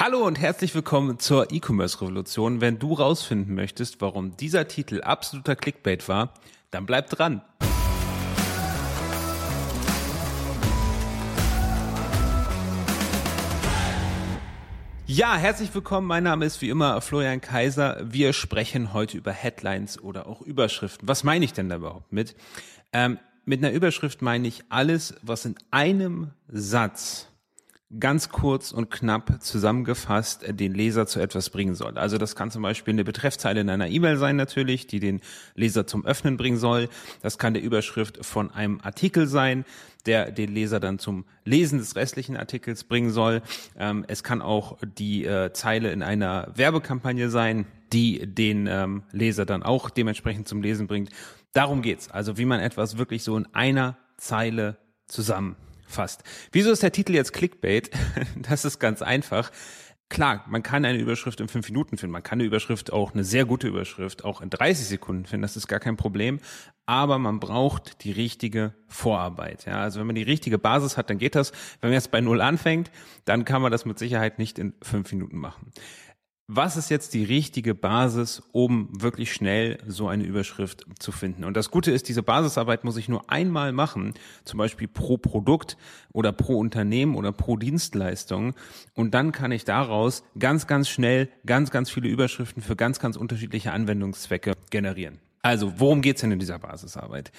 Hallo und herzlich willkommen zur E-Commerce-Revolution. Wenn du rausfinden möchtest, warum dieser Titel absoluter Clickbait war, dann bleib dran. Ja, herzlich willkommen. Mein Name ist wie immer Florian Kaiser. Wir sprechen heute über Headlines oder auch Überschriften. Was meine ich denn da überhaupt mit? Ähm, mit einer Überschrift meine ich alles, was in einem Satz ganz kurz und knapp zusammengefasst den Leser zu etwas bringen soll. Also das kann zum Beispiel eine Betreffzeile in einer E-Mail sein natürlich, die den Leser zum Öffnen bringen soll. Das kann der Überschrift von einem Artikel sein, der den Leser dann zum Lesen des restlichen Artikels bringen soll. Ähm, es kann auch die äh, Zeile in einer Werbekampagne sein, die den ähm, Leser dann auch dementsprechend zum Lesen bringt. Darum geht's. Also wie man etwas wirklich so in einer Zeile zusammen Fast. Wieso ist der Titel jetzt Clickbait? Das ist ganz einfach. Klar, man kann eine Überschrift in fünf Minuten finden. Man kann eine Überschrift auch, eine sehr gute Überschrift, auch in 30 Sekunden finden. Das ist gar kein Problem. Aber man braucht die richtige Vorarbeit. Ja, also wenn man die richtige Basis hat, dann geht das. Wenn man jetzt bei Null anfängt, dann kann man das mit Sicherheit nicht in fünf Minuten machen was ist jetzt die richtige Basis, um wirklich schnell so eine Überschrift zu finden? Und das Gute ist, diese Basisarbeit muss ich nur einmal machen, zum Beispiel pro Produkt oder pro Unternehmen oder pro Dienstleistung. Und dann kann ich daraus ganz, ganz schnell ganz, ganz viele Überschriften für ganz, ganz unterschiedliche Anwendungszwecke generieren. Also, worum geht's denn in dieser Basisarbeit?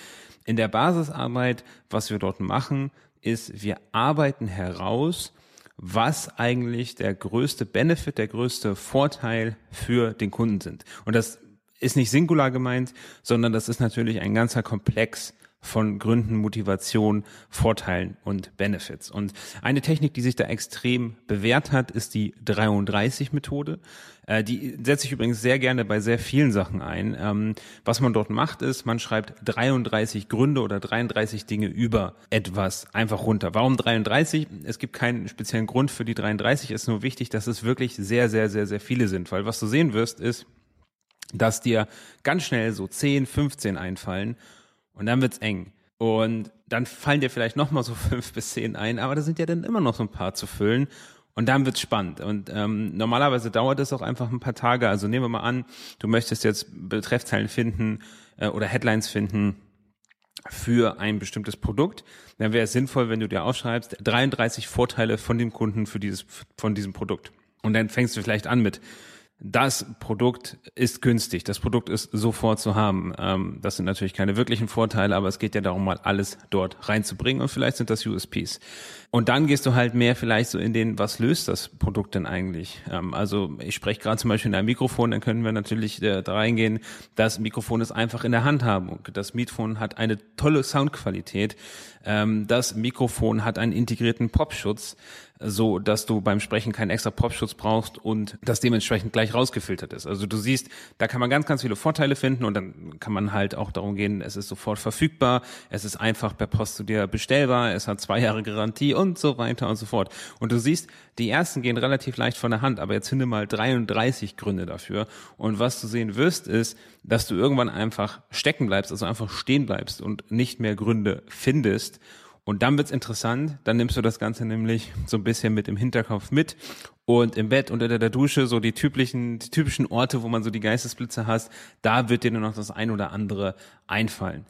In der Basisarbeit, was wir dort machen, ist, wir arbeiten heraus, was eigentlich der größte Benefit, der größte Vorteil für den Kunden sind. Und das ist nicht singular gemeint, sondern das ist natürlich ein ganzer Komplex von Gründen, Motivation, Vorteilen und Benefits. Und eine Technik, die sich da extrem bewährt hat, ist die 33-Methode. Äh, die setze ich übrigens sehr gerne bei sehr vielen Sachen ein. Ähm, was man dort macht, ist, man schreibt 33 Gründe oder 33 Dinge über etwas einfach runter. Warum 33? Es gibt keinen speziellen Grund für die 33. Es ist nur wichtig, dass es wirklich sehr, sehr, sehr, sehr viele sind. Weil was du sehen wirst, ist, dass dir ganz schnell so 10, 15 einfallen und dann wird's eng. Und dann fallen dir vielleicht noch mal so fünf bis zehn ein, aber da sind ja dann immer noch so ein paar zu füllen. Und dann wird's spannend. Und ähm, normalerweise dauert es auch einfach ein paar Tage. Also nehmen wir mal an, du möchtest jetzt Betreffzeilen finden äh, oder Headlines finden für ein bestimmtes Produkt. Dann wäre es sinnvoll, wenn du dir aufschreibst, 33 Vorteile von dem Kunden für dieses, von diesem Produkt. Und dann fängst du vielleicht an mit das Produkt ist günstig, das Produkt ist sofort zu haben. Ähm, das sind natürlich keine wirklichen Vorteile, aber es geht ja darum, mal alles dort reinzubringen und vielleicht sind das USPs. Und dann gehst du halt mehr vielleicht so in den, was löst das Produkt denn eigentlich? Ähm, also ich spreche gerade zum Beispiel in einem Mikrofon, dann können wir natürlich äh, da reingehen, das Mikrofon ist einfach in der Handhabung. Das Mikrofon hat eine tolle Soundqualität. Ähm, das Mikrofon hat einen integrierten Popschutz so dass du beim Sprechen keinen extra Popschutz brauchst und das dementsprechend gleich rausgefiltert ist. Also du siehst, da kann man ganz, ganz viele Vorteile finden und dann kann man halt auch darum gehen, es ist sofort verfügbar, es ist einfach per Post zu dir bestellbar, es hat zwei Jahre Garantie und so weiter und so fort. Und du siehst, die ersten gehen relativ leicht von der Hand, aber jetzt finde mal 33 Gründe dafür. Und was du sehen wirst, ist, dass du irgendwann einfach stecken bleibst, also einfach stehen bleibst und nicht mehr Gründe findest und dann wird's interessant, dann nimmst du das Ganze nämlich so ein bisschen mit im Hinterkopf mit und im Bett unter der Dusche, so die typischen, die typischen Orte, wo man so die Geistesblitze hast, da wird dir nur noch das ein oder andere einfallen.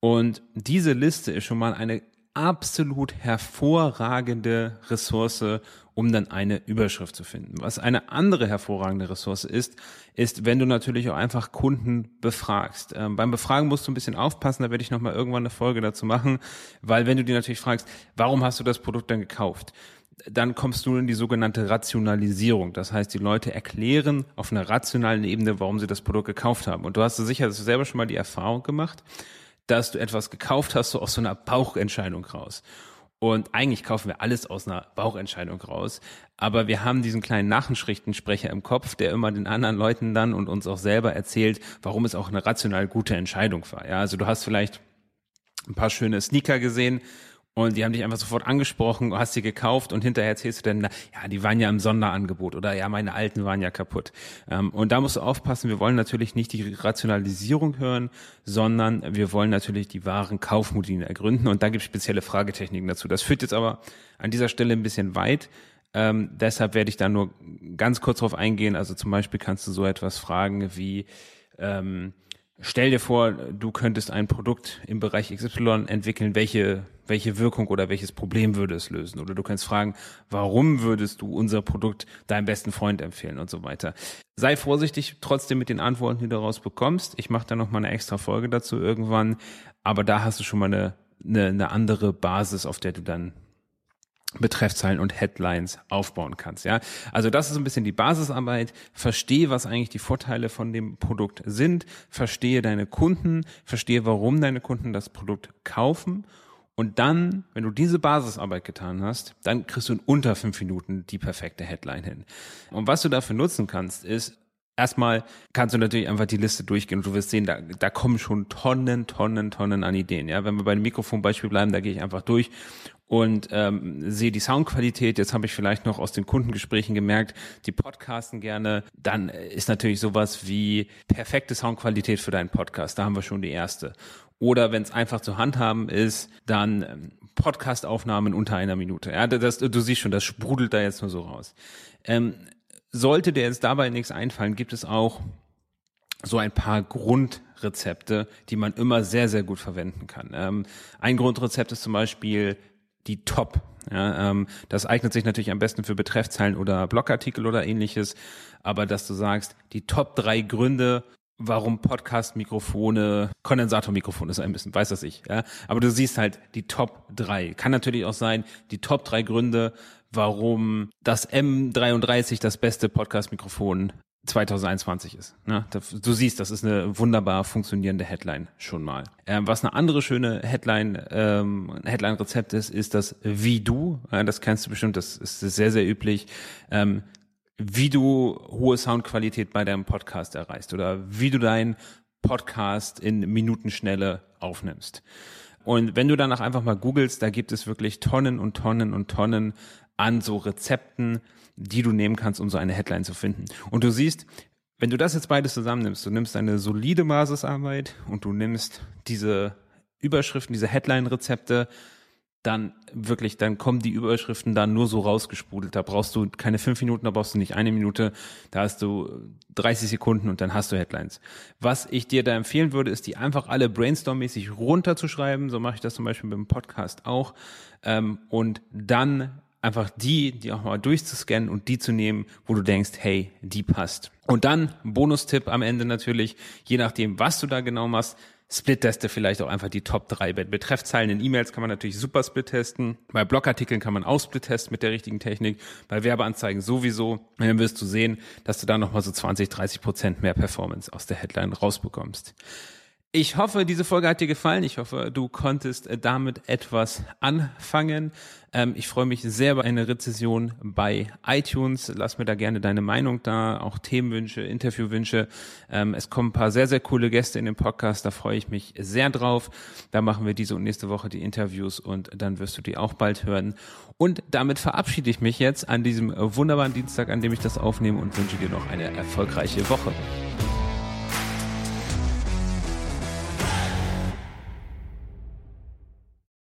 Und diese Liste ist schon mal eine absolut hervorragende Ressource, um dann eine Überschrift zu finden. Was eine andere hervorragende Ressource ist, ist, wenn du natürlich auch einfach Kunden befragst. Ähm, beim Befragen musst du ein bisschen aufpassen, da werde ich nochmal irgendwann eine Folge dazu machen, weil wenn du die natürlich fragst, warum hast du das Produkt dann gekauft? dann kommst du in die sogenannte Rationalisierung. Das heißt, die Leute erklären auf einer rationalen Ebene, warum sie das Produkt gekauft haben. Und du hast sicher selber schon mal die Erfahrung gemacht, dass du etwas gekauft hast, so aus so einer Bauchentscheidung raus. Und eigentlich kaufen wir alles aus einer Bauchentscheidung raus. Aber wir haben diesen kleinen Nachrichtensprecher im Kopf, der immer den anderen Leuten dann und uns auch selber erzählt, warum es auch eine rational gute Entscheidung war. Ja, also du hast vielleicht ein paar schöne Sneaker gesehen und die haben dich einfach sofort angesprochen, hast sie gekauft und hinterher erzählst du dann, ja, die waren ja im Sonderangebot oder ja, meine alten waren ja kaputt. Ähm, und da musst du aufpassen, wir wollen natürlich nicht die Rationalisierung hören, sondern wir wollen natürlich die wahren Kaufmotive ergründen und da gibt es spezielle Fragetechniken dazu. Das führt jetzt aber an dieser Stelle ein bisschen weit. Ähm, deshalb werde ich da nur ganz kurz darauf eingehen. Also zum Beispiel kannst du so etwas fragen wie, ähm, stell dir vor, du könntest ein Produkt im Bereich XY entwickeln, welche, welche Wirkung oder welches Problem würde es lösen? Oder du kannst fragen, warum würdest du unser Produkt deinem besten Freund empfehlen und so weiter. Sei vorsichtig trotzdem mit den Antworten, die du daraus bekommst. Ich mache da noch mal eine extra Folge dazu irgendwann, aber da hast du schon mal eine, eine, eine andere Basis, auf der du dann Betreffzeilen und Headlines aufbauen kannst, ja. Also das ist ein bisschen die Basisarbeit. Verstehe, was eigentlich die Vorteile von dem Produkt sind. Verstehe deine Kunden. Verstehe, warum deine Kunden das Produkt kaufen. Und dann, wenn du diese Basisarbeit getan hast, dann kriegst du in unter fünf Minuten die perfekte Headline hin. Und was du dafür nutzen kannst, ist, Erstmal kannst du natürlich einfach die Liste durchgehen und du wirst sehen, da, da kommen schon Tonnen, Tonnen, Tonnen an Ideen. Ja, wenn wir bei dem Mikrofonbeispiel bleiben, da gehe ich einfach durch und ähm, sehe die Soundqualität. Jetzt habe ich vielleicht noch aus den Kundengesprächen gemerkt, die podcasten gerne. Dann ist natürlich sowas wie perfekte Soundqualität für deinen Podcast. Da haben wir schon die erste. Oder wenn es einfach zu handhaben ist, dann ähm, Podcastaufnahmen unter einer Minute. Ja, das, du siehst schon, das sprudelt da jetzt nur so raus. Ähm, sollte dir jetzt dabei nichts einfallen, gibt es auch so ein paar Grundrezepte, die man immer sehr, sehr gut verwenden kann. Ähm, ein Grundrezept ist zum Beispiel die Top. Ja, ähm, das eignet sich natürlich am besten für Betreffzeilen oder Blogartikel oder ähnliches. Aber dass du sagst, die Top drei Gründe, warum Podcast-Mikrofone, Kondensatormikrofon ist ein bisschen, weiß das ich, ja. Aber du siehst halt die Top drei. Kann natürlich auch sein, die Top drei Gründe, warum das M33 das beste Podcast-Mikrofon 2021 ist. Ne? Du siehst, das ist eine wunderbar funktionierende Headline schon mal. Ähm, was eine andere schöne Headline, ähm, Headline-Rezept ist, ist das Wie du. Äh, das kennst du bestimmt, das ist sehr, sehr üblich. Ähm, wie du hohe Soundqualität bei deinem Podcast erreichst oder wie du deinen Podcast in Minutenschnelle aufnimmst. Und wenn du danach einfach mal googelst, da gibt es wirklich Tonnen und Tonnen und Tonnen an so Rezepten, die du nehmen kannst, um so eine Headline zu finden. Und du siehst, wenn du das jetzt beides zusammennimmst, du nimmst eine solide Basisarbeit und du nimmst diese Überschriften, diese Headline-Rezepte, dann wirklich, dann kommen die Überschriften dann nur so rausgesprudelt. Da brauchst du keine fünf Minuten, da brauchst du nicht eine Minute, da hast du 30 Sekunden und dann hast du Headlines. Was ich dir da empfehlen würde, ist, die einfach alle brainstorm-mäßig runterzuschreiben. So mache ich das zum Beispiel mit dem Podcast auch. Ähm, und dann einfach die, die auch mal durchzuscannen und die zu nehmen, wo du denkst, hey, die passt. Und dann Bonustipp am Ende natürlich, je nachdem, was du da genau machst, Split-Teste vielleicht auch einfach die Top 3. Bei Betreffzeilen in E-Mails kann man natürlich super Split testen. Bei Blogartikeln kann man auch Split testen mit der richtigen Technik. Bei Werbeanzeigen sowieso. Und dann wirst du sehen, dass du da nochmal so 20, 30 Prozent mehr Performance aus der Headline rausbekommst. Ich hoffe, diese Folge hat dir gefallen. Ich hoffe, du konntest damit etwas anfangen. Ähm, ich freue mich sehr über eine Rezession bei iTunes. Lass mir da gerne deine Meinung da, auch Themenwünsche, Interviewwünsche. Ähm, es kommen ein paar sehr, sehr coole Gäste in den Podcast. Da freue ich mich sehr drauf. Da machen wir diese und nächste Woche die Interviews und dann wirst du die auch bald hören. Und damit verabschiede ich mich jetzt an diesem wunderbaren Dienstag, an dem ich das aufnehme und wünsche dir noch eine erfolgreiche Woche.